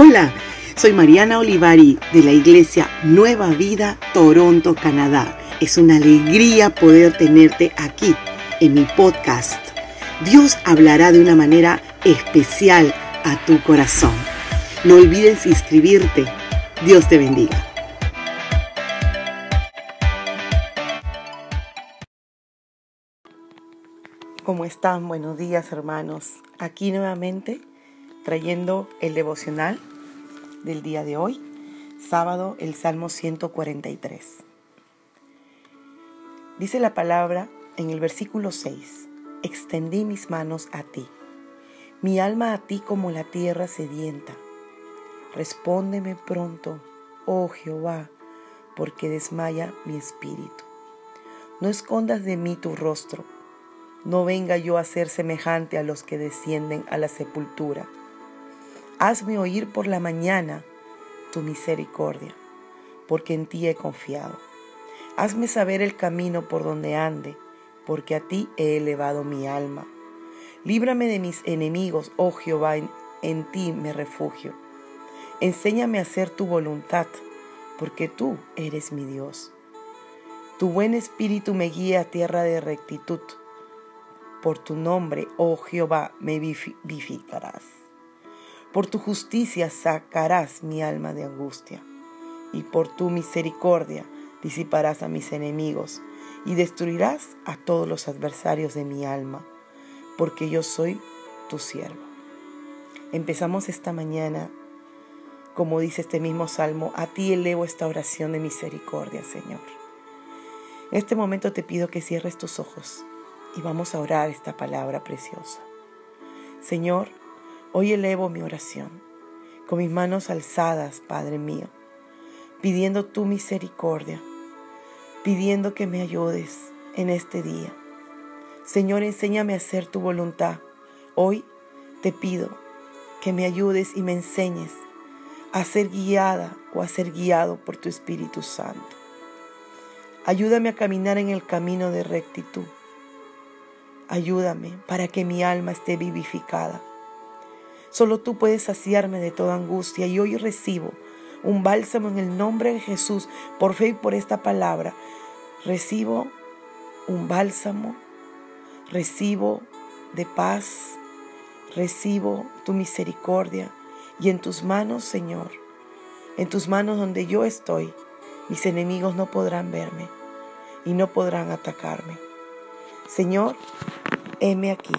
Hola, soy Mariana Olivari de la Iglesia Nueva Vida, Toronto, Canadá. Es una alegría poder tenerte aquí en mi podcast. Dios hablará de una manera especial a tu corazón. No olvides inscribirte. Dios te bendiga. ¿Cómo están? Buenos días hermanos. Aquí nuevamente trayendo el devocional del día de hoy, sábado, el Salmo 143. Dice la palabra en el versículo 6, extendí mis manos a ti, mi alma a ti como la tierra sedienta. Respóndeme pronto, oh Jehová, porque desmaya mi espíritu. No escondas de mí tu rostro, no venga yo a ser semejante a los que descienden a la sepultura Hazme oír por la mañana tu misericordia, porque en ti he confiado. Hazme saber el camino por donde ande, porque a ti he elevado mi alma. Líbrame de mis enemigos, oh Jehová, en, ti me refugio. Enséñame a hacer tu voluntad, porque tú eres mi Dios. Tu buen espíritu me guía a tierra de rectitud. Por tu nombre, oh Jehová, me vivificarás. Por tu justicia sacarás mi alma de angustia, y por tu misericordia disiparás a mis enemigos, y destruirás a todos los adversarios de mi alma, porque yo soy tu siervo. Empezamos esta mañana, como dice este mismo salmo, a ti elevo esta oración de misericordia, Señor. En este momento te pido que cierres tus ojos y vamos a orar esta palabra preciosa. Señor, Hoy elevo mi oración con mis manos alzadas, Padre mío, pidiendo tu misericordia, pidiendo que me ayudes en este día. Señor, enséñame a hacer tu voluntad. Hoy te pido que me ayudes y me enseñes a ser guiada o a ser guiado por tu Espíritu Santo. Ayúdame a caminar en el camino de rectitud. Ayúdame para que mi alma esté vivificada Solo tú puedes saciarme de toda angustia y hoy recibo un bálsamo en el nombre de Jesús por fe y por esta palabra. Recibo un bálsamo, recibo de paz, recibo tu misericordia y en tus manos, Señor, en tus manos donde yo estoy, mis enemigos no podrán verme y no podrán atacarme. Señor, heme aquí